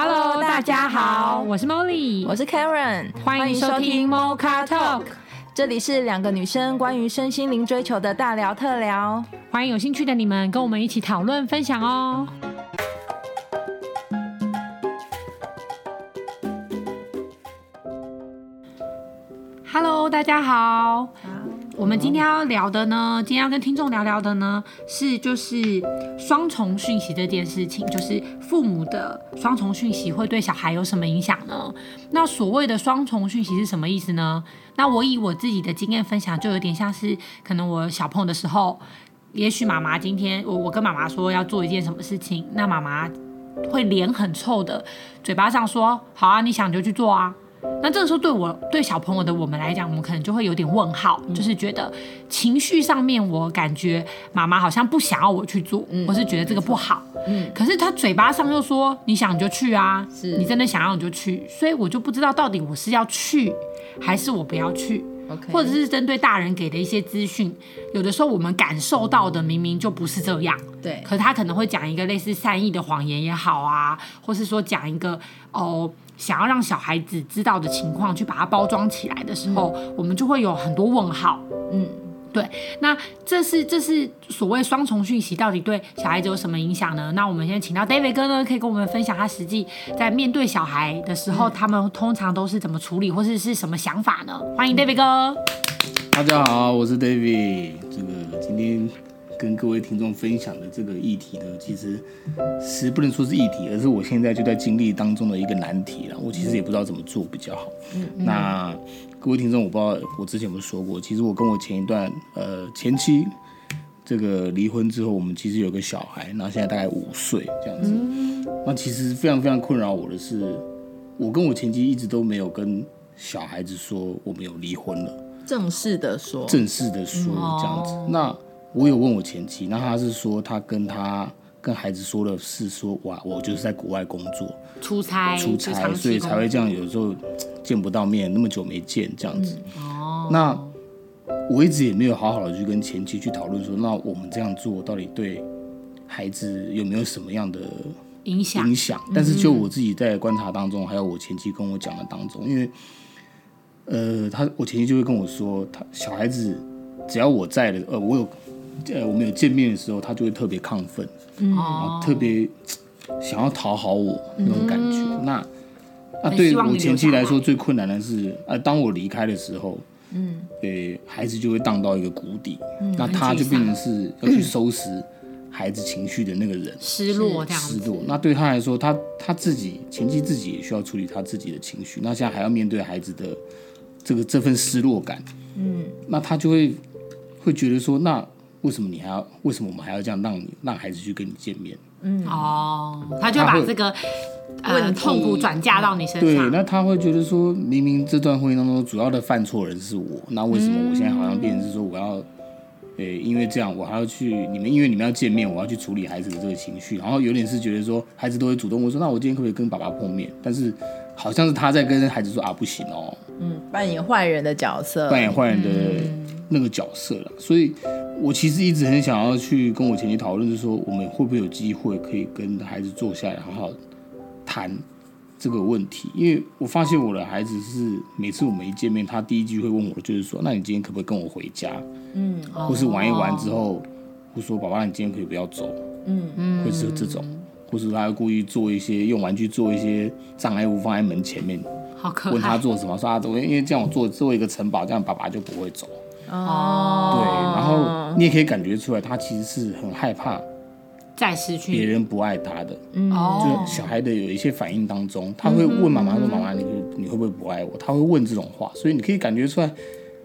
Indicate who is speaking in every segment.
Speaker 1: Hello，大家好，我是 Molly，
Speaker 2: 我是 Karen，
Speaker 1: 欢迎收听 Mocha Talk，
Speaker 2: 这里是两个女生关于身心灵追求的大聊特聊，
Speaker 1: 欢迎有兴趣的你们跟我们一起讨论分享哦。Hello，大家好。我们今天要聊的呢，今天要跟听众聊聊的呢，是就是双重讯息这件事情，就是父母的双重讯息会对小孩有什么影响呢？那所谓的双重讯息是什么意思呢？那我以我自己的经验分享，就有点像是可能我小朋友的时候，也许妈妈今天我我跟妈妈说要做一件什么事情，那妈妈会脸很臭的，嘴巴上说好啊，你想就去做啊。那这个时候，对我对小朋友的我们来讲，我们可能就会有点问号，嗯、就是觉得情绪上面，我感觉妈妈好像不想要我去做，嗯、或是觉得这个不好。嗯，可是他嘴巴上又说你想就去啊，是你真的想要你就去，所以我就不知道到底我是要去还是我不要去。Okay. 或者是针对大人给的一些资讯，有的时候我们感受到的明明就不是这样。对，可是他可能会讲一个类似善意的谎言也好啊，或是说讲一个哦。想要让小孩子知道的情况去把它包装起来的时候，嗯、我们就会有很多问号。嗯，对。那这是这是所谓双重讯息，到底对小孩子有什么影响呢？那我们先请到 David 哥呢，可以跟我们分享他实际在面对小孩的时候，嗯、他们通常都是怎么处理，或是是什么想法呢？欢迎 David 哥。
Speaker 3: 大家好，我是 David。这个今天。跟各位听众分享的这个议题呢，其实是不能说是议题，而是我现在就在经历当中的一个难题了。我其实也不知道怎么做比较好。嗯，那各位听众，我不知道我之前有没有说过，其实我跟我前一段呃前妻这个离婚之后，我们其实有个小孩，那现在大概五岁这样子。嗯，那其实非常非常困扰我的是，我跟我前妻一直都没有跟小孩子说我们有离婚了，
Speaker 2: 正式的说，
Speaker 3: 正式的说这样子。嗯，那我有问我前妻，那他是说他跟他跟孩子说的是说，哇，我就是在国外工作，
Speaker 1: 出差，
Speaker 3: 出差，所以才会这样，有时候见不到面，那么久没见这样子。嗯、哦，那我一直也没有好好的去跟前妻去讨论说，那我们这样做到底对孩子有没有什么样的影响？影响？但是就我自己在观察当中，还有我前妻跟我讲的当中，因为呃，他我前妻就会跟我说，他小孩子只要我在的，呃，我有。呃，我们有见面的时候，他就会特别亢奋，嗯，然后特别想要讨好我那种感觉。嗯、那啊，对我前妻来说最困难的是，啊，当我离开的时候，嗯，对，孩子就会荡到一个谷底，嗯、那他就变成是要去收拾孩子情绪的那个人，
Speaker 1: 失落这样，
Speaker 3: 失落。那对他来说，他他自己前妻自己也需要处理他自己的情绪，那现在还要面对孩子的这个这份失落感，嗯，那他就会会觉得说，那。为什么你还要？为什么我们还要这样让你让孩子去跟你见面？嗯
Speaker 1: 哦，他就把这个问痛苦转嫁到你身上。
Speaker 3: 对，那他会觉得说，明明这段婚姻当中主要的犯错人是我，那为什么我现在好像变成是说我要，诶，因为这样我还要去你们，因为你们要见面，我要去处理孩子的这个情绪，然后有点是觉得说孩子都会主动问说，那我今天可不可以跟爸爸碰面？但是好像是他在跟孩子说啊，不行哦，
Speaker 2: 嗯，扮演坏人的角色，
Speaker 3: 扮演坏人的那个角色了，所以。我其实一直很想要去跟我前妻讨论，就是说我们会不会有机会可以跟孩子坐下来好好谈这个问题？因为我发现我的孩子是每次我们一见面，他第一句会问我，就是说：“那你今天可不可以跟我回家？”嗯，或是玩一玩之后，或说：“爸爸，你今天可以不要走。”嗯嗯，会是这种，或是他会故意做一些用玩具做一些障碍物放在门前面，
Speaker 1: 好可爱。
Speaker 3: 问他做什么？说啊，因为这样我做做一个城堡，这样爸爸就不会走。
Speaker 1: 哦，
Speaker 3: 对，然后你也可以感觉出来，他其实是很害怕
Speaker 1: 再失去
Speaker 3: 别人不爱他的。嗯，就小孩的有一些反应当中，他会问妈妈说：“妈妈，你你会不会不爱我？”他会问这种话，所以你可以感觉出来，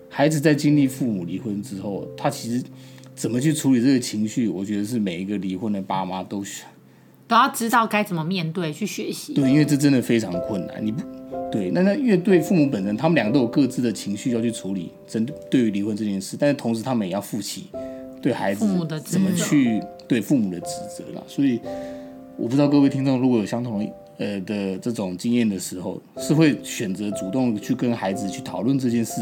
Speaker 3: 孩子在经历父母离婚之后，他其实怎么去处理这个情绪，我觉得是每一个离婚的爸妈都需
Speaker 1: 都要知道该怎么面对，去学习。
Speaker 3: 对，因为这真的非常困难，你不。对，那那因为对父母本人，他们两个都有各自的情绪要去处理，针对于离婚这件事，但是同时他们也要负起对孩子怎么去对父母的职责了。所以我不知道各位听众如果有相同呃的这种经验的时候，是会选择主动去跟孩子去讨论这件事，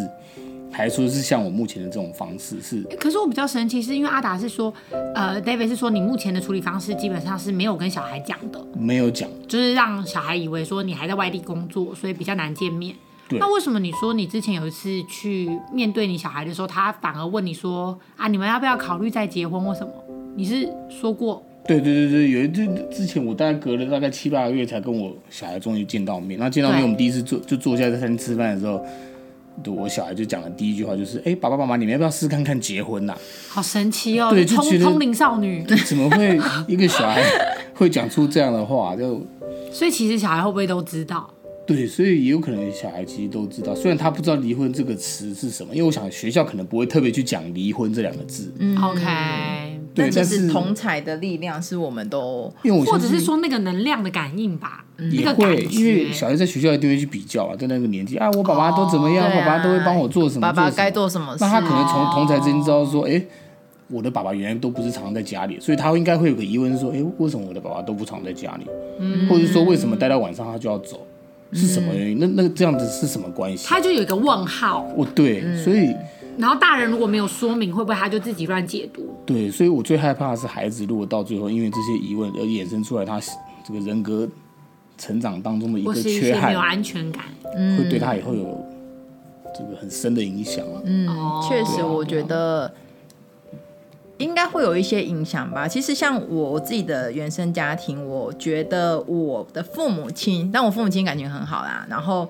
Speaker 3: 排除是像我目前的这种方式是。
Speaker 1: 可是我比较神奇，是因为阿达是说，呃，David 是说你目前的处理方式基本上是没有跟小孩讲的，
Speaker 3: 没有讲，
Speaker 1: 就是让小孩以为说你还在外地工作，所以比较难见面。
Speaker 3: 对。
Speaker 1: 那为什么你说你之前有一次去面对你小孩的时候，他反而问你说啊，你们要不要考虑再结婚或什么？你是说过？
Speaker 3: 对对对对，有一次之前我大概隔了大概七八个月才跟我小孩终于见到面。那见到面，我们第一次坐就坐下在餐厅吃饭的时候。对，我小孩就讲的第一句话就是：“哎，爸爸妈妈，你们要不要试试看看结婚呐、啊？”
Speaker 1: 好神奇哦！
Speaker 3: 对，就觉得
Speaker 1: 通灵少女
Speaker 3: 怎么会一个小孩会讲出这样的话？就
Speaker 1: 所以其实小孩会不会都知道？
Speaker 3: 对，所以也有可能小孩其实都知道，虽然他不知道离婚这个词是什么，因为我想学校可能不会特别去讲离婚这两个字。
Speaker 1: 嗯，OK。
Speaker 3: 对，但是
Speaker 2: 同彩的力量是我们都，
Speaker 3: 因为我
Speaker 1: 或者是说那个能量的感应吧。
Speaker 3: 也会，因为小孩在学校一定会去比较啊，在那个年纪啊，我爸爸都怎么样，爸爸都会帮我做什么，
Speaker 2: 爸爸该做什么。
Speaker 3: 那他可能从同才之间知道说，哎，我的爸爸原来都不是常常在家里，所以他应该会有个疑问说，哎，为什么我的爸爸都不常在家里？嗯，或者说为什么待到晚上他就要走，是什么原因？那那这样子是什么关系？
Speaker 1: 他就有一个问号。
Speaker 3: 哦，对，所以
Speaker 1: 然后大人如果没有说明，会不会他就自己乱解读？
Speaker 3: 对，所以我最害怕的是孩子如果到最后因为这些疑问而衍生出来他这个人格。成长当中的一个缺憾，
Speaker 1: 没有安全感，
Speaker 3: 会对他以后有这个很深的影响。
Speaker 2: 嗯，确实，我觉得应该会有一些影响吧。其实像我自己的原生家庭，我觉得我的父母亲，但我父母亲感情很好啦，然后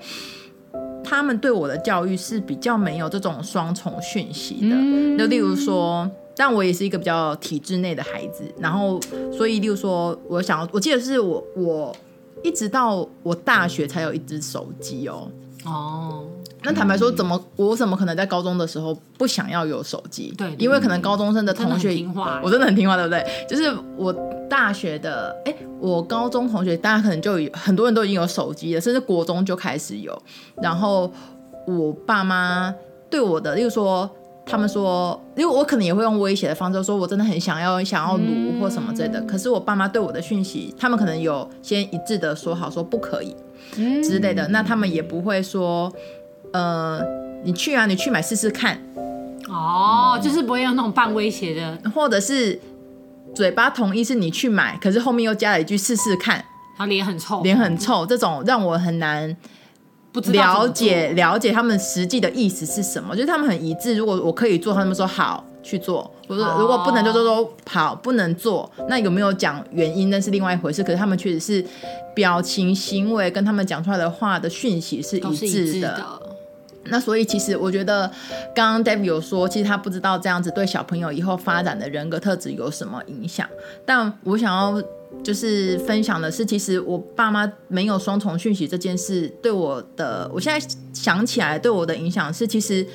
Speaker 2: 他们对我的教育是比较没有这种双重讯息的。就例如说，但我也是一个比较体制内的孩子，然后所以例如说，我想要，我记得是我我。一直到我大学才有一只手机哦。哦，那坦白说，怎么我怎么可能在高中的时候不想要有手机？
Speaker 1: 对，
Speaker 2: 因为可能高中生的同学，我真的很听话，对不对？就是我大学的，哎，我高中同学，大家可能就有很多人都已经有手机了，甚至国中就开始有。然后我爸妈对我的，例如说。他们说，因为我可能也会用威胁的方式说，我真的很想要想要卢或什么之类的。嗯、可是我爸妈对我的讯息，他们可能有先一致的说好说不可以之类的。嗯、那他们也不会说，呃，你去啊，你去买试试看。
Speaker 1: 哦，就是不会用那种半威胁的，
Speaker 2: 或者是嘴巴同意是你去买，可是后面又加了一句试试看，
Speaker 1: 他脸很臭，
Speaker 2: 脸很臭，这种让我很难。不了解了解他们实际的意思是什么？就是他们很一致。如果我可以做，他们说好去做；我说如果不能，就说说好不能做。那有没有讲原因？那是另外一回事。可是他们确实是表情、行为跟他们讲出来的话的讯息是一致的。那所以其实我觉得，刚刚 David 有说，其实他不知道这样子对小朋友以后发展的人格特质有什么影响。但我想要。就是分享的是，其实我爸妈没有双重讯息这件事，对我的，我现在想起来对我的影响是，其实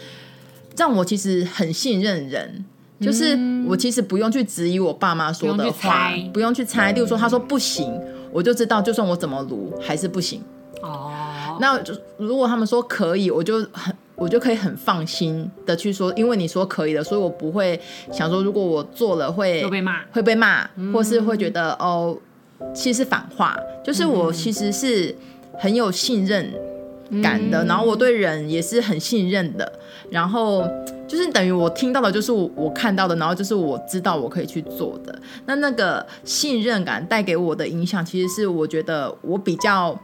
Speaker 2: 让我其实很信任人，就是我其实不用去质疑我爸妈说的话，不用去猜，例如说他说不行，我就知道，就算我怎么卢还是不行。哦，那就如果他们说可以，我就很。我就可以很放心的去说，因为你说可以的，所以我不会想说，如果我做了会
Speaker 1: 被骂，
Speaker 2: 会被骂，或是会觉得哦，其实是反话，就是我其实是很有信任感的，然后我对人也是很信任的，然后就是等于我听到的就是我看到的，然后就是我知道我可以去做的，那那个信任感带给我的影响，其实是我觉得我比较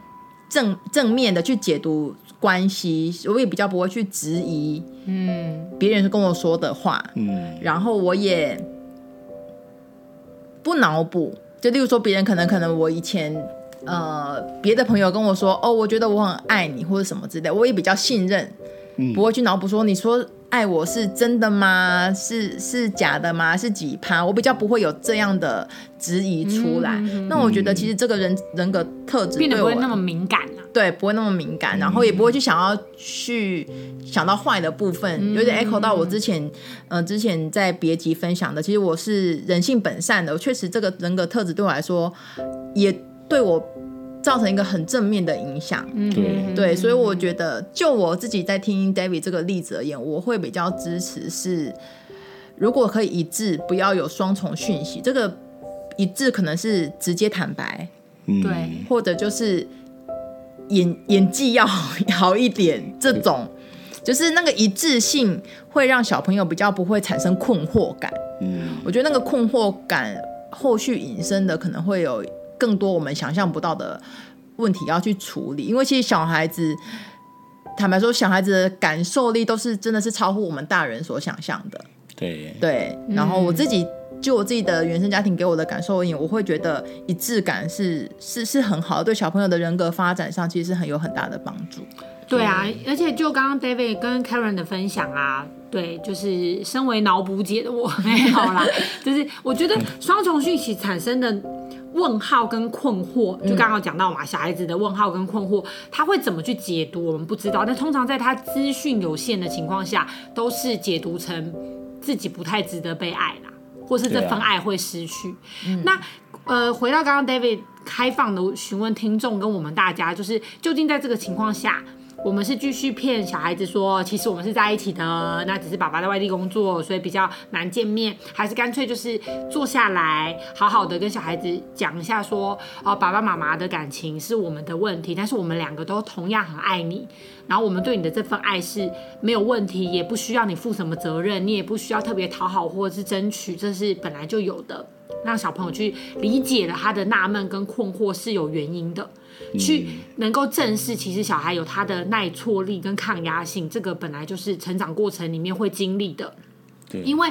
Speaker 2: 正正面的去解读。关系，我也比较不会去质疑，嗯，别人跟我说的话，嗯，然后我也不脑补，就例如说别人可能可能我以前呃别的朋友跟我说，哦，我觉得我很爱你或者什么之类，我也比较信任，嗯，不会去脑补说你说。爱我是真的吗？是是假的吗？是几趴？我比较不会有这样的质疑出来。嗯、那我觉得其实这个人人格特质
Speaker 1: 变得不会那么敏感了、啊。
Speaker 2: 对，不会那么敏感，然后也不会去想要去想到坏的部分。嗯、有点 echo 到我之前，呃，之前在别集分享的，其实我是人性本善的。确实，这个人格特质对我来说，也对我。造成一个很正面的影响，对。对，所以我觉得，就我自己在听 David 这个例子而言，我会比较支持是，如果可以一致，不要有双重讯息。这个一致可能是直接坦白，对，或者就是演 演技要好一点，这种。就是那个一致性会让小朋友比较不会产生困惑感。嗯，我觉得那个困惑感后续引申的可能会有更多我们想象不到的问题要去处理，因为其实小孩子。坦白说，小孩子的感受力都是真的是超乎我们大人所想象的。
Speaker 3: 对
Speaker 2: 对，然后我自己就我自己的原生家庭给我的感受而言，我会觉得一致感是是是很好的，对小朋友的人格发展上其实是很有很大的帮助。
Speaker 1: 对啊，而且就刚刚 David 跟 Karen 的分享啊，对，就是身为脑补姐的我没有啦，就是我觉得双重讯息产生的。问号跟困惑，就刚刚讲到嘛，小孩子的问号跟困惑，他会怎么去解读，我们不知道。但通常在他资讯有限的情况下，都是解读成自己不太值得被爱啦，或是这份爱会失去。那呃，回到刚刚 David 开放的询问听众跟我们大家，就是究竟在这个情况下。我们是继续骗小孩子说，其实我们是在一起的，那只是爸爸在外地工作，所以比较难见面，还是干脆就是坐下来，好好的跟小孩子讲一下，说，哦，爸爸妈妈的感情是我们的问题，但是我们两个都同样很爱你，然后我们对你的这份爱是没有问题，也不需要你负什么责任，你也不需要特别讨好或者是争取，这是本来就有的，让小朋友去理解了他的纳闷跟困惑是有原因的。去能够正视，其实小孩有他的耐挫力跟抗压性，这个本来就是成长过程里面会经历的。对，因为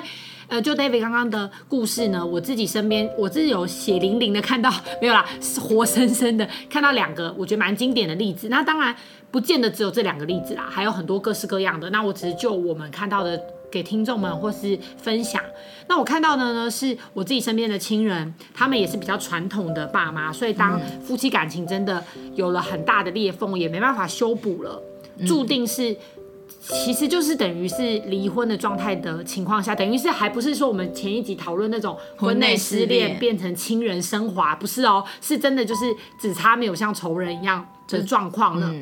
Speaker 1: 呃，就 David 刚刚的故事呢，我自己身边，我自己有血淋淋的看到，没有啦，活生生的看到两个我觉得蛮经典的例子。那当然不见得只有这两个例子啦，还有很多各式各样的。那我只是就我们看到的。给听众们或是分享。那我看到的呢，是我自己身边的亲人，他们也是比较传统的爸妈，所以当夫妻感情真的有了很大的裂缝，也没办法修补了，注定是，其实就是等于是离婚的状态的情况下，等于是还不是说我们前一集讨论那种婚内失恋变成亲人升华，不是哦，是真的就是只差没有像仇人一样的状况了。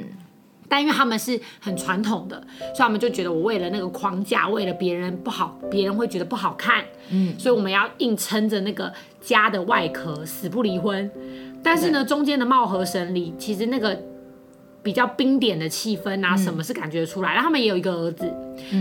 Speaker 1: 但因为他们是很传统的，所以他们就觉得我为了那个框架，为了别人不好，别人会觉得不好看，嗯，所以我们要硬撑着那个家的外壳，死不离婚。但是呢，中间的貌合神离，其实那个比较冰点的气氛啊，什么是感觉出来？然后他们也有一个儿子，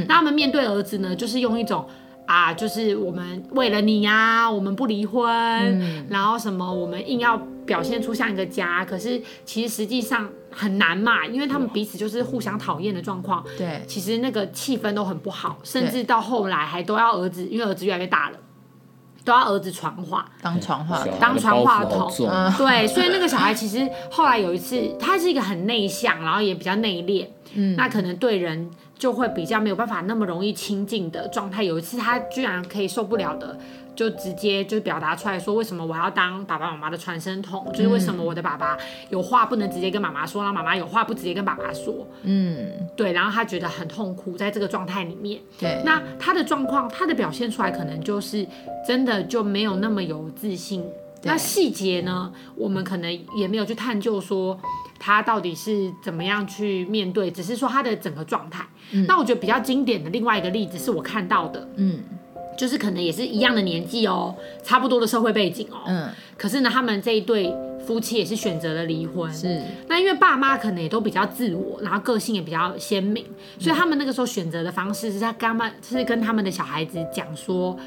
Speaker 1: 那他们面对儿子呢，就是用一种。啊，就是我们为了你呀、啊，我们不离婚，嗯，然后什么，我们硬要表现出像一个家，可是其实实际上很难嘛，因为他们彼此就是互相讨厌的状况。对，其实那个气氛都很不好，甚至到后来还都要儿子，因为儿子越来越大了，都要儿子传话，当传话当传话筒。对，所以那个小孩其实后来有一次，他是一个很内向，然后也比较内敛，嗯，那可能对人。就会比较没有办法那么容易亲近的状态。有一次他居然可以受不了的，就直接就表达出来说：为什么我要当爸爸妈妈的传声筒？就是为什么我的爸爸有话不能直接跟妈妈说，然后妈妈有话不直接跟爸爸说？嗯，对。然后他觉得很痛苦，在这个状态里面。对。那他的状况，他的表现出来可能就是真的就没有那么有自信。那细节呢，我们可能也没有去探究说。他到底是怎么样去面对？只是说他的整个状态。嗯。那我觉得比较经典的另外一个例子是我看到的，嗯，就是可能也是一样的年纪哦，差不多的社会背景哦，嗯。可是呢，他们这一对夫妻也是选择了离婚。是。那因为爸妈可能也都比较自我，然后个性也比较鲜明，所以他们那个时候选择的方式是在跟他们，是跟他们的小孩子讲说，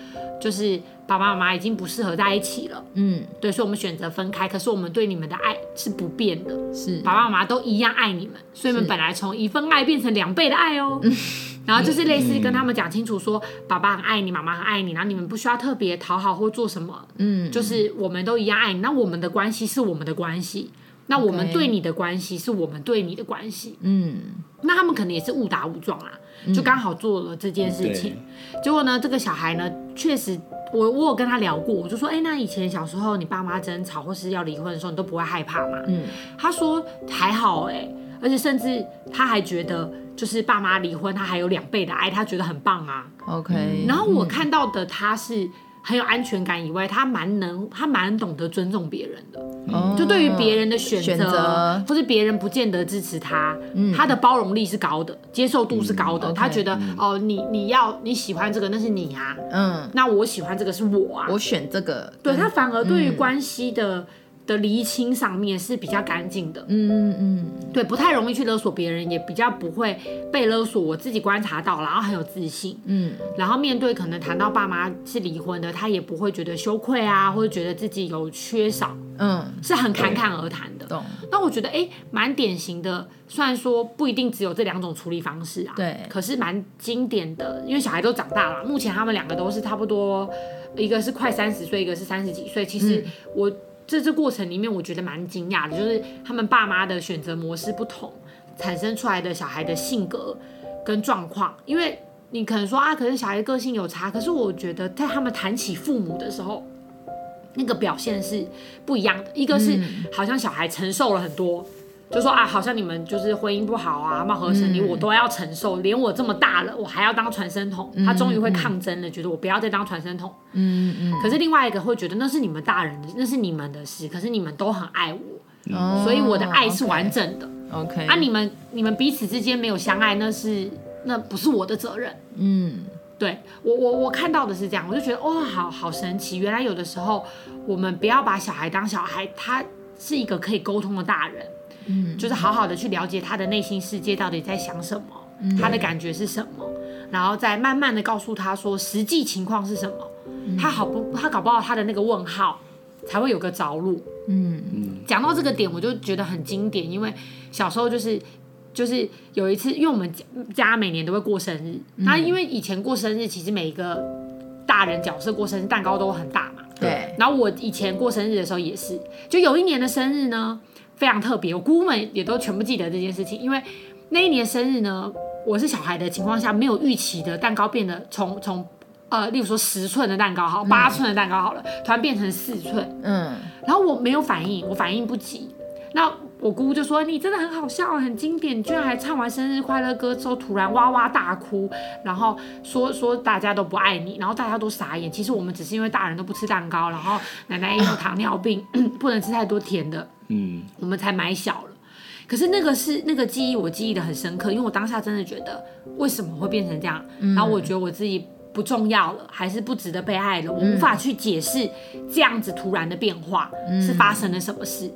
Speaker 1: 就是。爸爸妈妈已经不适合在一起了，嗯，对，所以我们选择分开。可是我们对你们的爱是不变的，是爸爸妈妈都一样爱你们，所以我们本来从一份爱变成两倍的爱哦。然后就是类似跟他们讲清楚说，爸爸很爱你，妈妈很爱你，然后你们不需要特别讨好或做什么，嗯，就是我们都一样爱你。那我们的关系是我们的关系，那我们对你的关系是我们对你的关系，嗯，那他们可能也是误打误撞啊，就刚好做了这件事情。结果呢，这个小孩呢，确实。我我有跟他聊过，我就说，哎、欸，那以前小时候你爸妈争吵或是要离婚的时候，你都不会害怕吗？嗯，他说还好哎、欸，而且甚至他还觉得，就是爸妈离婚，他还有两倍的爱，他觉得很棒啊。OK，、嗯、然后我看到的他是。很有安全感以外，他蛮能，他蛮懂得尊重别人的。嗯、就对于别人的选择，或是别人不见得支持他，嗯、他的包容力是高的，接受度是高的。嗯、他觉得、嗯、哦，你你要你喜欢这个，那是你啊。嗯，那我喜欢这个是我啊。
Speaker 2: 我选这个。
Speaker 1: 对，他反而对于关系的的厘清上面是比较干净的，
Speaker 2: 嗯嗯嗯，
Speaker 1: 对，不太容易去勒索别人，也比较不会被勒索。我自己观察到，然后很有自信，
Speaker 2: 嗯，
Speaker 1: 然后面对可能谈到爸妈是离婚的，他也不会觉得羞愧啊，或者觉得自己有缺少，
Speaker 2: 嗯，
Speaker 1: 是很侃侃而谈的。
Speaker 2: 懂。
Speaker 1: 那我觉得哎，蛮典型的，虽然说不一定只有这两种处理方式啊，
Speaker 2: 对，
Speaker 1: 可是蛮经典的，因为小孩都长大了，目前他们两个都是差不多，一个是快三十岁，一个是三十几岁。其实我。嗯这这过程里面，我觉得蛮惊讶的，就是他们爸妈的选择模式不同，产生出来的小孩的性格跟状况。因为你可能说啊，可是小孩个性有差，可是我觉得在他们谈起父母的时候，那个表现是不一样的。一个是好像小孩承受了很多。就说啊，好像你们就是婚姻不好啊，貌合神离，我都要承受，连我这么大了，我还要当传声筒。他终于会抗争了，觉得我不要再当传声筒。
Speaker 2: 嗯嗯。
Speaker 1: 可是另外一个会觉得那是你们大人的，那是你们的事。可是你们都很爱我，
Speaker 2: 哦、
Speaker 1: 所以我的爱是完整的。
Speaker 2: OK。
Speaker 1: 啊，你们你们彼此之间没有相爱，那是那不是我的责任。
Speaker 2: 嗯，
Speaker 1: 对我我我看到的是这样，我就觉得哦，好好神奇。原来有的时候我们不要把小孩当小孩，他是一个可以沟通的大人。
Speaker 2: 嗯，
Speaker 1: 就是好好的去了解他的内心世界到底在想什么，嗯、他的感觉是什么，然后再慢慢的告诉他说实际情况是什么，嗯、他好不他搞不好他的那个问号才会有个着陆。
Speaker 2: 嗯。嗯，
Speaker 1: 讲到这个点我就觉得很经典，因为小时候就是就是有一次，因为我们家每年都会过生日，那、嗯、因为以前过生日其实每一个大人角色过生日蛋糕都很大嘛，
Speaker 2: 对，
Speaker 1: 然后我以前过生日的时候也是，就有一年的生日呢。非常特别，我姑姑们也都全部记得这件事情，因为那一年生日呢，我是小孩的情况下，没有预期的蛋糕变得从从呃，例如说十寸的蛋糕好，八寸的蛋糕好了，突然变成四寸，
Speaker 2: 嗯，
Speaker 1: 然后我没有反应，我反应不及，那我姑姑就说：“你真的很好笑，很经典，你居然还唱完生日快乐歌之后突然哇哇大哭，然后说说大家都不爱你，然后大家都傻眼。其实我们只是因为大人都不吃蛋糕，然后奶奶也有糖尿病，不能吃太多甜的。”嗯，我们才买小了，可是那个是那个记忆，我记忆的很深刻，因为我当下真的觉得为什么会变成这样，嗯、然后我觉得我自己不重要了，还是不值得被爱了，我无法去解释这样子突然的变化是发生了什么事。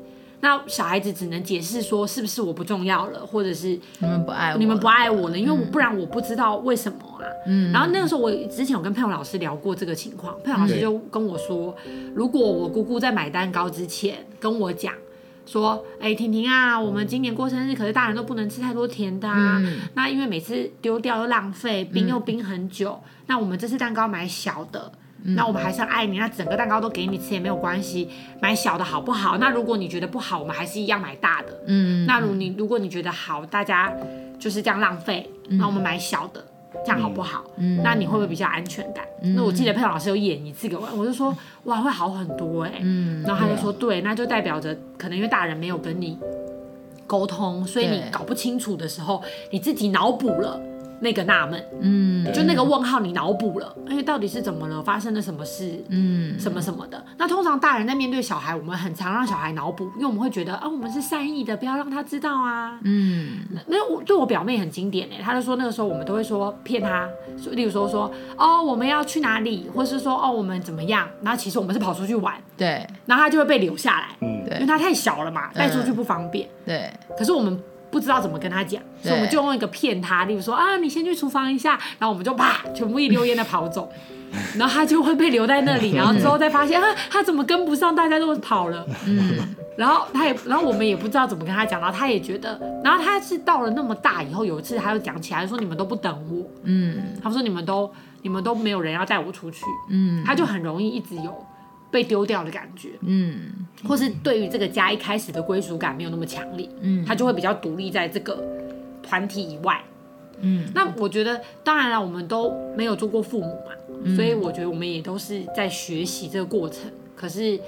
Speaker 1: 嗯、那小孩子只能解释说是不是我不重要了，或者是
Speaker 2: 你们不爱我，
Speaker 1: 你们不爱我了，因为我不然我不知道为什么啊。
Speaker 2: 嗯，
Speaker 1: 然后那个时候我之前有跟佩蓉老师聊过这个情况，佩蓉老师就跟我说，如果我姑姑在买蛋糕之前跟我讲。说，哎，婷婷啊，我们今年过生日，可是大人都不能吃太多甜的啊。嗯、那因为每次丢掉又浪费，冰又冰很久。嗯、那我们这次蛋糕买小的，嗯、那我们还是很爱你，那整个蛋糕都给你吃也没有关系，买小的好不好？那如果你觉得不好，我们还是一样买大的。
Speaker 2: 嗯，
Speaker 1: 那如你如果你觉得好，大家就是这样浪费，嗯、那我们买小的。这样好不好？嗯，那你会不会比较安全感？嗯、那我记得佩蓉老师有演一次给我，我就说哇，会好很多哎、欸。嗯，然后他就说对，那就代表着可能因为大人没有跟你沟通，所以你搞不清楚的时候，你自己脑补了。那个纳闷，嗯，就那个问号，你脑补了，哎，到底是怎么了？发生了什么事？嗯，什么什么的。那通常大人在面对小孩，我们很常让小孩脑补，因为我们会觉得啊，我们是善意的，不要让他知道啊。嗯，那我对我表妹很经典哎，他就说那个时候我们都会说骗她，例如说说哦我们要去哪里，或是说哦我们怎么样，然后其实我们是跑出去玩，
Speaker 2: 对，
Speaker 1: 然后他就会被留下来，
Speaker 3: 嗯，
Speaker 1: 对，因为他太小了嘛，带出去不方便，
Speaker 2: 对，
Speaker 1: 可是我们。不知道怎么跟他讲，所以我们就用一个骗他，例如说啊，你先去厨房一下，然后我们就啪，全部一溜烟的跑走，然后他就会被留在那里，然后之后再发现啊，他怎么跟不上，大家都跑了，嗯，然后他也，然后我们也不知道怎么跟他讲，然后他也觉得，然后他是到了那么大以后，有一次他又讲起来说，你们都不等我，嗯，他说你们都你们都没有人要带我出去，嗯，他就很容易一直有。被丢掉的感觉，
Speaker 2: 嗯，
Speaker 1: 或是对于这个家一开始的归属感没有那么强烈，嗯，他就会比较独立在这个团体以外，
Speaker 2: 嗯，
Speaker 1: 那我觉得当然了，我们都没有做过父母嘛，
Speaker 2: 嗯，
Speaker 1: 所以我觉得我们也都是在学习这个过程，可是。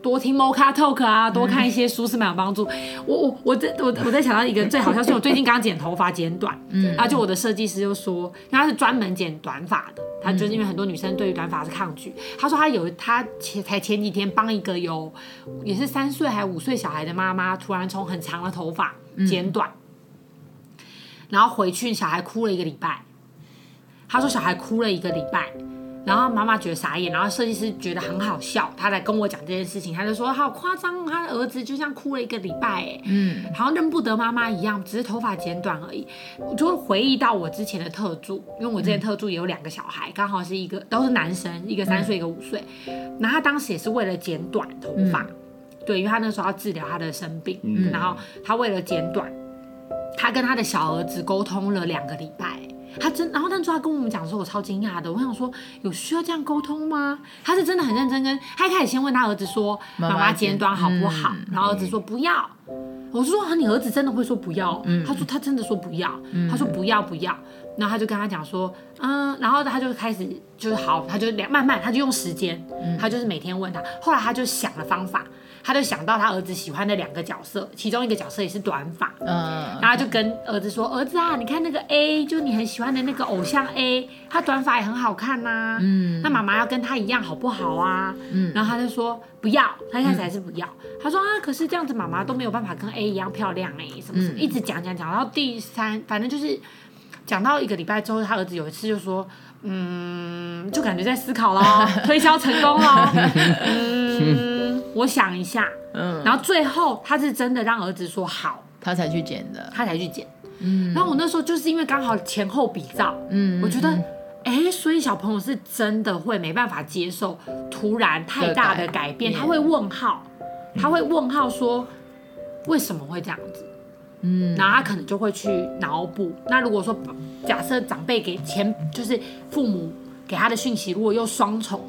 Speaker 1: 多听 Mocha Talk 啊，多看一些书是蛮有帮助。我我我在我我在想到一个最好笑，是我最近刚剪头发剪短，嗯，然后就我的设计师就说，因为他是专门剪短发的，他就是因为很多女生对于短发是抗拒。他说他有他前才前几天帮一个有也是三岁还五岁小孩的妈妈，突然从很长的头发剪短，然后回去小孩哭了一个礼拜。他说小孩哭了一个礼拜。然后妈妈觉得傻眼，然后设计师觉得很好笑，他来跟我讲这件事情，他就说好夸张，他的儿子就像哭了一个礼拜，哎，嗯，好像认不得妈妈一样，只是头发剪短而已。我就会回忆到我之前的特助，因为我之前特助也有两个小孩，刚好是一个都是男生，一个三岁，一个五岁，然后他当时也是为了剪短头发，对，因为他那时候要治疗他的生病，然后他为了剪短，他跟他的小儿子沟通了两个礼拜。他真，然后当初他跟我们讲的时候，我超惊讶的。我想说，有需要这样沟通吗？他是真的很认真跟，他一开始先问他儿子说：“妈妈剪短好不好？”嗯、然后儿子说：“不要。嗯”我就说：“啊，你儿子真的会说不要？”嗯、他说：“他真的说不要。嗯”他说：“不要，不要。”然后他就跟他讲说：“嗯。”然后他就开始就是好，他就两慢慢，他就用时间，他就是每天问他。后来他就想了方法。他就想到他儿子喜欢的两个角色，其中一个角色也是短发，嗯，然后就跟儿子说：“儿子啊，你看那个 A，就你很喜欢的那个偶像 A，他短发也很好看呐，嗯，那妈妈要跟他一样好不好啊？嗯，然后他就说不要，他一开始还是不要，他说啊，可是这样子妈妈都没有办法跟 A 一样漂亮哎，什么什么，一直讲讲讲，然后第三，反正就是讲到一个礼拜之后，他儿子有一次就说，嗯，就感觉在思考咯，推销成功了，嗯。我想一下，嗯，然后最后他是真的让儿子说好，
Speaker 2: 他才去剪的，
Speaker 1: 他才去剪，嗯，然后我那时候就是因为刚好前后比照，嗯，我觉得，哎、嗯，所以小朋友是真的会没办法接受突然太大的改变，他会问号，他会问号说为什么会这样子，嗯，然后他可能就会去脑补。那如果说假设长辈给前就是父母给他的讯息，如果又双重，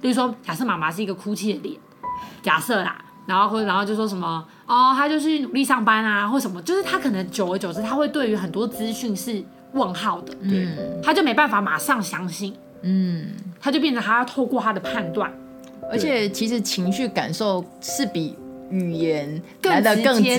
Speaker 1: 例如说假设妈妈是一个哭泣的脸。假设啦，然后或然后就说什么哦，他就是努力上班啊，或什么，就是他可能久而久之，他会对于很多资讯是问号的，对，他就没办法马上相信，嗯，他就变成他要透过他的判断，
Speaker 2: 而且其实情绪感受是比。语言来的更直接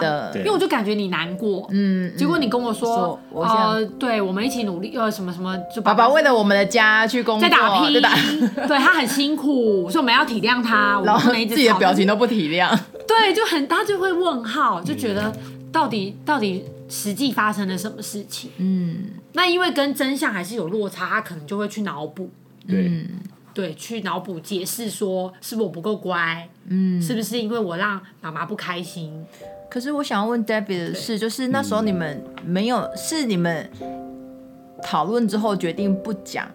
Speaker 2: 的，
Speaker 1: 因为我就感觉你难过，嗯，结果你跟我说，呃，对我们一起努力，呃，什么什么，就
Speaker 2: 爸爸为了我们的家去工作，
Speaker 1: 在打拼，对他很辛苦，所以我们要体谅他，然后
Speaker 2: 自己的表情都不体谅，
Speaker 1: 对，就很他就会问号，就觉得到底到底实际发生了什么事情，嗯，那因为跟真相还是有落差，他可能就会去脑补，
Speaker 3: 对。
Speaker 1: 对，去脑补解释说，是不是我不够乖？嗯，是不是因为我让妈妈不开心？
Speaker 2: 可是我想要问 Debbie 的是，就是那时候你们没有，嗯、是你们讨论之后决定不讲，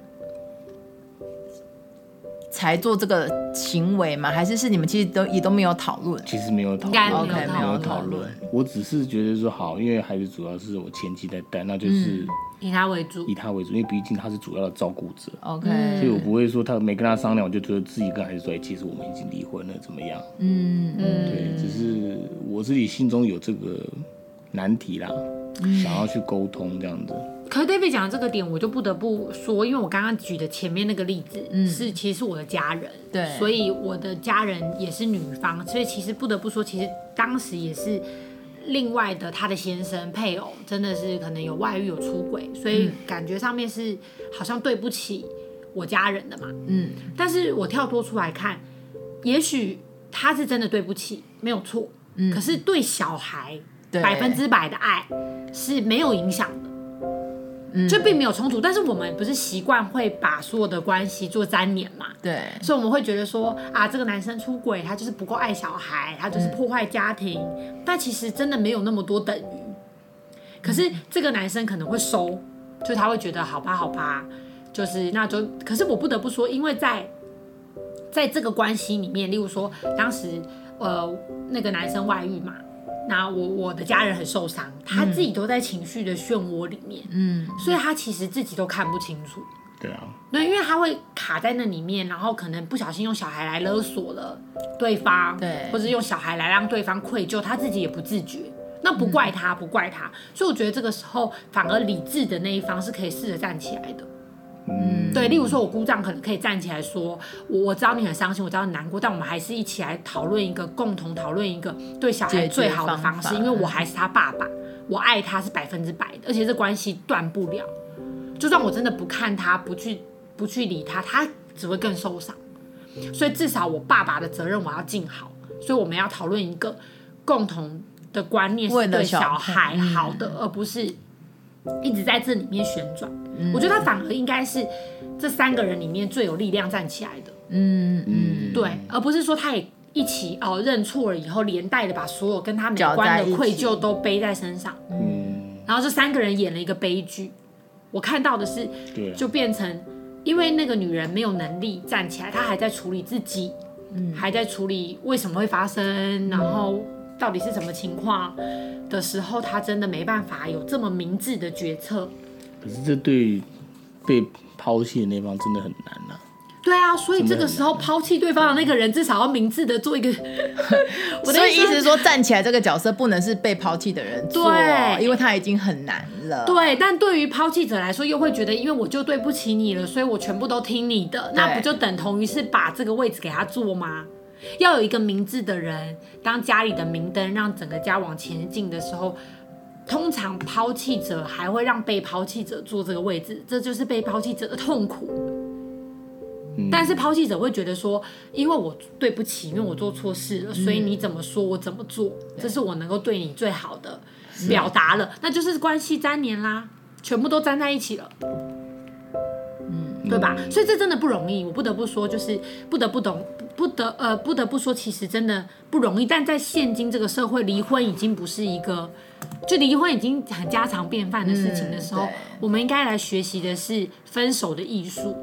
Speaker 2: 才做这个行为吗？还是是你们其实都也都没有讨论？
Speaker 3: 其实没有讨论，OK，没有讨论。我只是觉得说好，因为孩子主要是我前妻在带，那就是。嗯
Speaker 1: 以他为主，
Speaker 3: 以他为主，因为毕竟他是主要的照顾者。
Speaker 2: OK，
Speaker 3: 所以我不会说他没跟他商量，我就觉得自己跟孩子说，其实我们已经离婚了，怎么样？嗯嗯，对，只是我自己心中有这个难题啦，嗯、想要去沟通这样子。
Speaker 1: 可是 David 讲的这个点，我就不得不说，因为我刚刚举的前面那个例子，嗯、是其实是我的家人，
Speaker 2: 对，
Speaker 1: 所以我的家人也是女方，所以其实不得不说，其实当时也是。另外的，他的先生配偶真的是可能有外遇有出轨，所以感觉上面是好像对不起我家人的嘛。嗯，但是我跳脱出来看，也许他是真的对不起，没有错。嗯，可是对小孩百分之百的爱是没有影响的。就并没有冲突，但是我们不是习惯会把所有的关系做粘连嘛？
Speaker 2: 对，
Speaker 1: 所以我们会觉得说啊，这个男生出轨，他就是不够爱小孩，他就是破坏家庭。嗯、但其实真的没有那么多等于。可是这个男生可能会收，就他会觉得好吧，好吧，就是那就。可是我不得不说，因为在在这个关系里面，例如说当时呃那个男生外遇嘛。那我我的家人很受伤，他自己都在情绪的漩涡里面，嗯，所以他其实自己都看不清楚。
Speaker 3: 对啊，
Speaker 1: 对因为他会卡在那里面，然后可能不小心用小孩来勒索了对方，对，或者用小孩来让对方愧疚，他自己也不自觉。那不怪他，不怪他，所以我觉得这个时候反而理智的那一方是可以试着站起来的。嗯，对，例如说，我姑丈可能可以站起来说，我我知道你很伤心，我知道你难过，但我们还是一起来讨论一个共同讨论一个对小孩最好的方式，因为我还是他爸爸，我爱他是百分之百的，而且这关系断不了。就算我真的不看他，不去不去理他，他只会更受伤。所以至少我爸爸的责任我要尽好，所以我们要讨论一个共同的观念，是对小孩好的，而不是。一直在这里面旋转。嗯、我觉得他反而应该是这三个人里面最有力量站起来的。
Speaker 2: 嗯嗯，
Speaker 1: 对，而不是说他也一起哦认错了以后，连带的把所有跟他没关的愧疚都背在身上。嗯，然后这三个人演了一个悲剧。我看到的是，就变成因为那个女人没有能力站起来，她还在处理自己，嗯，还在处理为什么会发生，然后到底是什么情况的时候，他真的没办法有这么明智的决策。
Speaker 3: 可是这对被抛弃的那方真的很难呐、啊。
Speaker 1: 对啊，所以这个时候抛弃对方的那个人至少要明智的做一个。
Speaker 2: 我的意思是说，站起来这个角色不能是被抛弃的人做，对，因为他已经很难了。
Speaker 1: 对，但对于抛弃者来说，又会觉得因为我就对不起你了，所以我全部都听你的，那不就等同于是把这个位置给他坐吗？要有一个明智的人当家里的明灯，让整个家往前进的时候，通常抛弃者还会让被抛弃者坐这个位置，这就是被抛弃者的痛苦。但是抛弃者会觉得说，因为我对不起，因为我做错事了，所以你怎么说我怎么做，这是我能够对你最好的表达了，那就是关系粘连啦，全部都粘在一起了，嗯，对吧？所以这真的不容易，我不得不说，就是不得不懂，不得呃不得不说，其实真的不容易。但在现今这个社会，离婚已经不是一个，就离婚已经很家常便饭的事情的时候，我们应该来学习的是分手的艺术。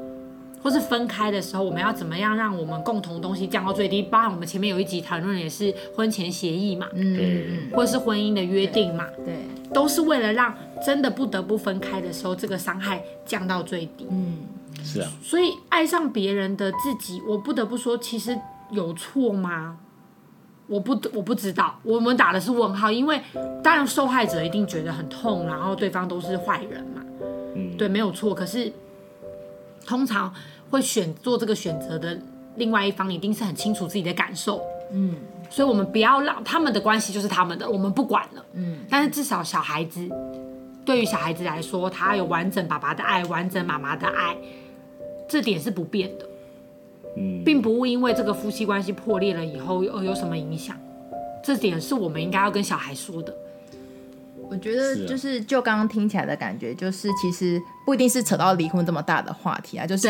Speaker 1: 或是分开的时候，我们要怎么样让我们共同东西降到最低？包含我们前面有一集谈论也是婚前协议嘛，嗯，或是婚姻的约定嘛，对，对，都是为了让真的不得不分开的时候，这个伤害降到最低。嗯，
Speaker 3: 是啊。
Speaker 1: 所以爱上别人的自己，我不得不说，其实有错吗？我不，我不知道。我们打的是问号，因为当然受害者一定觉得很痛，然后对方都是坏人嘛，嗯，对，没有错。可是。通常会选做这个选择的另外一方，一定是很清楚自己的感受，嗯，所以我们不要让他们的关系就是他们的，我们不管了，嗯。但是至少小孩子，对于小孩子来说，他有完整爸爸的爱，完整妈妈的爱，这点是不变的，嗯，并不会因为这个夫妻关系破裂了以后而有什么影响，这点是我们应该要跟小孩说的。
Speaker 2: 我觉得就是就刚刚听起来的感觉，就是其实不一定是扯到离婚这么大的话题啊，就是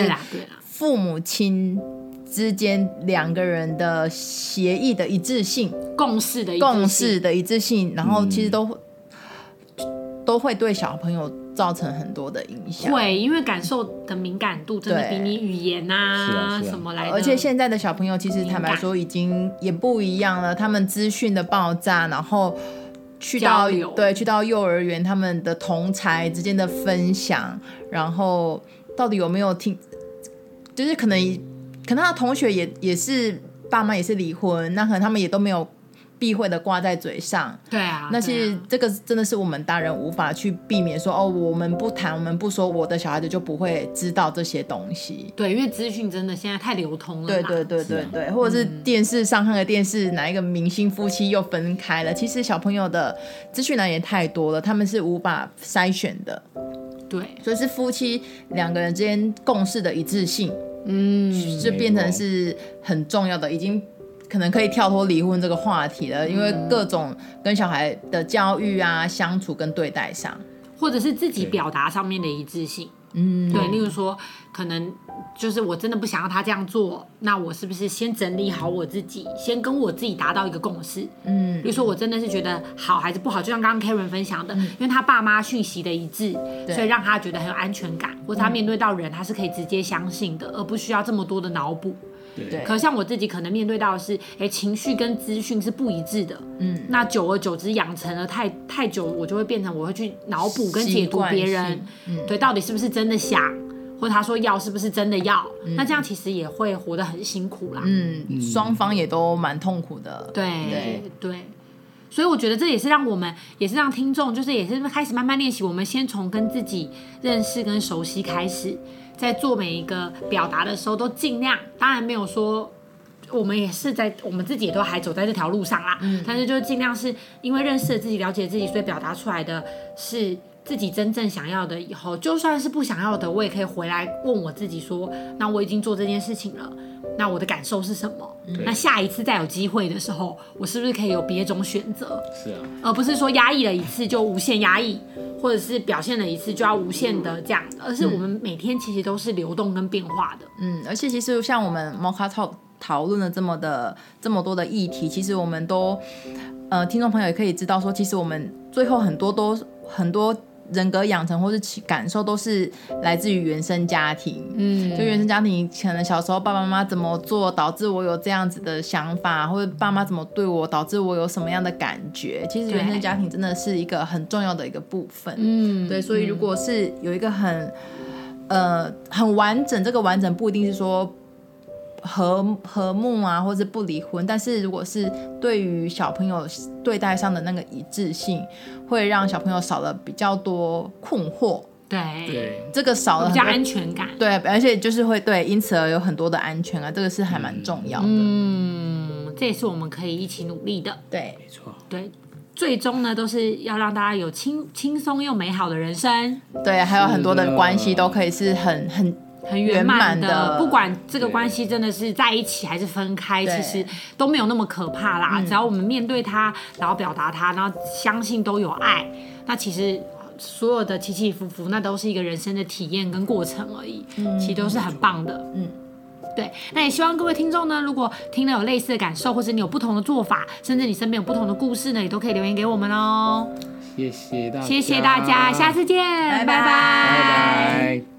Speaker 2: 父母亲之间两个人的协议的一致性、
Speaker 1: 共识的
Speaker 2: 共识的一致性，然后其实都、嗯、都会对小朋友造成很多的影响。
Speaker 1: 会，因为感受的敏感度真的比你语言啊什么来的。
Speaker 2: 而且现在的小朋友其实坦白说已经也不一样了，他们资讯的爆炸，然后。去到对，去到幼儿园，他们的同才之间的分享，然后到底有没有听？就是可能，可能他的同学也也是爸妈也是离婚，那可能他们也都没有。避讳的挂在嘴上，
Speaker 1: 对啊，
Speaker 2: 那其实这个真的是我们大人无法去避免说，说哦，我们不谈，我们不说，我的小孩子就不会知道这些东西。
Speaker 1: 对，因为资讯真的现在太流通了。
Speaker 2: 对对对对对，啊、或者是电视上看的电视，哪一个明星夫妻又分开了？其实小朋友的资讯来源太多了，他们是无法筛选的。
Speaker 1: 对，
Speaker 2: 所以是夫妻两个人之间共识的一致性，嗯，就变成是很重要的，已经。可能可以跳脱离婚这个话题了，因为各种跟小孩的教育啊、相处跟对待上，
Speaker 1: 或者是自己表达上面的一致性，嗯，对，例如说，可能就是我真的不想要他这样做，那我是不是先整理好我自己，先跟我自己达到一个共识，嗯，比如说我真的是觉得好还是不好，就像刚刚 Karen 分享的，嗯，因为他爸妈讯息的一致，所以让他觉得很有安全感，或者他面对到人他是可以直接相信的，而不需要这么多的脑补。对，可像我自己可能面对到的是，哎，情绪跟资讯是不一致的。嗯，那久而久之养成了太太久，我就会变成我会去脑补跟解读别人，嗯，对，到底是不是真的想，或者他说要是不是真的要，嗯，那这样其实也会活得很辛苦啦。
Speaker 2: 嗯，双方也都蛮痛苦的。
Speaker 1: 对对对，所以我觉得这也是让我们，也是让听众，就是也是开始慢慢练习，我们先从跟自己认识跟熟悉开始。在做每一个表达的时候，都尽量，当然没有说，我们也是在我们自己也都还走在这条路上啦。嗯，但是就是尽量是因为认识了自己、了解自己，所以表达出来的是自己真正想要的以后，就算是不想要的，我也可以回来问我自己说，那我已经做这件事情了，那我的感受是什么？那下一次再有机会的时候，我是不是可以有别种选择？
Speaker 3: 是啊，
Speaker 1: 而不是说压抑了一次就无限压抑，或者是表现了一次就要无限的这样，而是我们每天其实都是流动跟变化的。
Speaker 2: 嗯，而且其实像我们 Mocha Talk 讨论了这么的这么多的议题，其实我们都，呃，听众朋友也可以知道说，其实我们最后很多都很多人格养成或是感受都是来自于原生家庭。嗯，就原生家庭可能小时候爸爸妈妈怎么做，导致我有这样子的想法，或者爸妈怎么对我，导致我有什么样的感觉。其实原生家庭真的是一个很重要的一个部分。嗯，对，所以如果是有一个很呃很完整，这个完整不一定是说。和和睦啊，或者不离婚，但是如果是对于小朋友对待上的那个一致性，会让小朋友少了比较多困惑。
Speaker 1: 对，
Speaker 3: 对，
Speaker 2: 这个少了
Speaker 1: 比较安全感。
Speaker 2: 对，而且就是会对，因此而有很多的安全啊，这个是还蛮重要的。
Speaker 1: 嗯，这也是我们可以一起努力的。
Speaker 2: 对，
Speaker 3: 没错。
Speaker 1: 对，最终呢，都是要让大家有轻轻松又美好的人生。
Speaker 2: 对，还有很多的关系都可以是很很。
Speaker 1: 很圆满的，不管这个关系真的是在一起还是分开，其实都没有那么可怕啦。只要我们面对它，然后表达它，然后相信都有爱，那其实所有的起起伏伏，那都是一个人生的体验跟过程而已。嗯其实都是很棒的。嗯，对。那也希望各位听众呢，如果听了有类似的感受，或者你有不同的做法，甚至你身边有不同的故事呢，也都可以留言给我们哦。
Speaker 3: 谢谢大家，
Speaker 1: 谢谢大家，下次见，拜拜，拜
Speaker 3: 拜。